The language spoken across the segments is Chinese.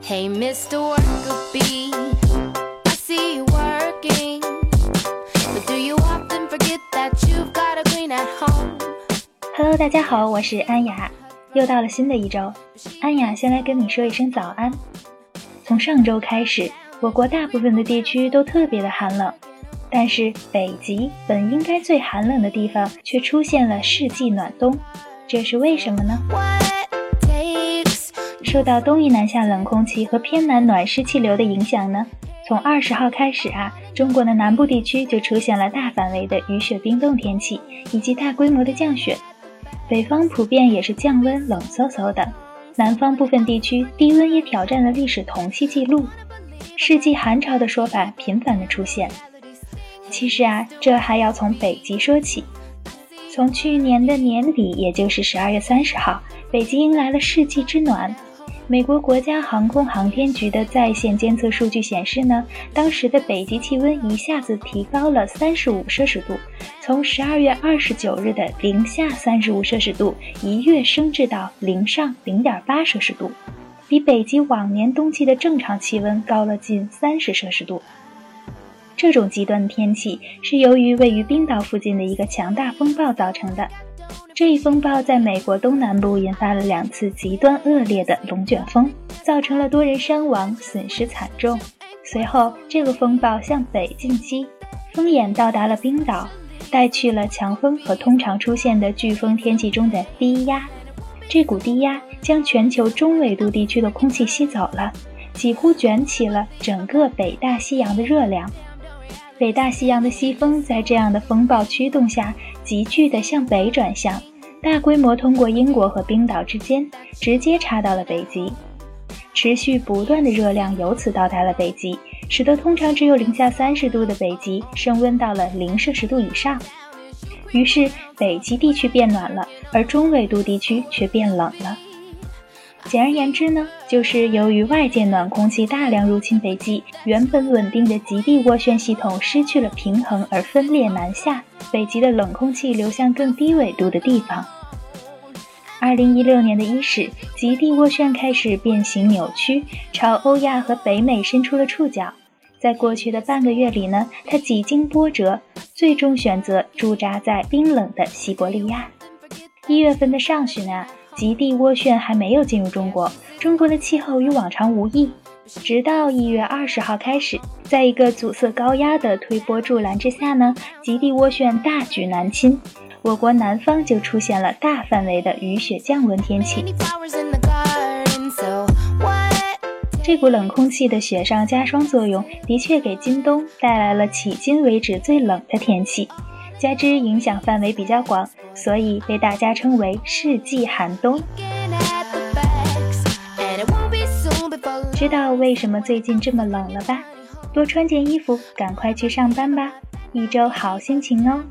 Hey, Mr. Worker Bee, I see you working. But do you often forget that you've got a queen at home? Hello，大家好，我是安雅，又到了新的一周。安雅先来跟你说一声早安。从上周开始，我国大部分的地区都特别的寒冷，但是北极本应该最寒冷的地方，却出现了世纪暖冬，这是为什么呢？受到东移南下冷空气和偏南暖湿气流的影响呢，从二十号开始啊，中国的南部地区就出现了大范围的雨雪冰冻天气，以及大规模的降雪。北方普遍也是降温冷飕飕的，南方部分地区低温也挑战了历史同期记录。世纪寒潮的说法频繁的出现。其实啊，这还要从北极说起。从去年的年底，也就是十二月三十号，北极迎来了世纪之暖。美国国家航空航天局的在线监测数据显示呢，当时的北极气温一下子提高了三十五摄氏度，从十二月二十九日的零下三十五摄氏度一跃升至到零上零点八摄氏度，比北极往年冬季的正常气温高了近三十摄氏度。这种极端的天气是由于位于冰岛附近的一个强大风暴造成的。这一风暴在美国东南部引发了两次极端恶劣的龙卷风，造成了多人伤亡，损失惨重。随后，这个风暴向北进击，风眼到达了冰岛，带去了强风和通常出现的飓风天气中的低压。这股低压将全球中纬度地区的空气吸走了，几乎卷起了整个北大西洋的热量。北大西洋的西风在这样的风暴驱动下，急剧地向北转向，大规模通过英国和冰岛之间，直接插到了北极。持续不断的热量由此到达了北极，使得通常只有零下三十度的北极升温到了零摄氏度以上。于是，北极地区变暖了，而中纬度地区却变冷了。简而言之呢，就是由于外界暖空气大量入侵北极，原本稳定的极地涡旋系统失去了平衡而分裂南下，北极的冷空气流向更低纬度的地方。二零一六年的伊始，极地涡旋开始变形扭曲，朝欧亚和北美伸出了触角。在过去的半个月里呢，它几经波折，最终选择驻扎在冰冷的西伯利亚。一月份的上旬啊。极地涡旋还没有进入中国，中国的气候与往常无异。直到一月二十号开始，在一个阻塞高压的推波助澜之下呢，极地涡旋大举南侵，我国南方就出现了大范围的雨雪降温天气。这股冷空气的雪上加霜作用，的确给今冬带来了迄今为止最冷的天气。加之影响范围比较广，所以被大家称为世纪寒冬。知道为什么最近这么冷了吧？多穿件衣服，赶快去上班吧！一周好心情哦。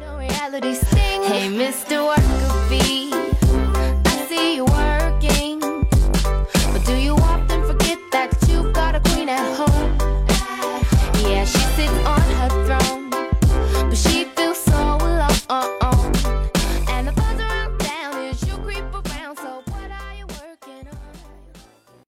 Hey, Mr.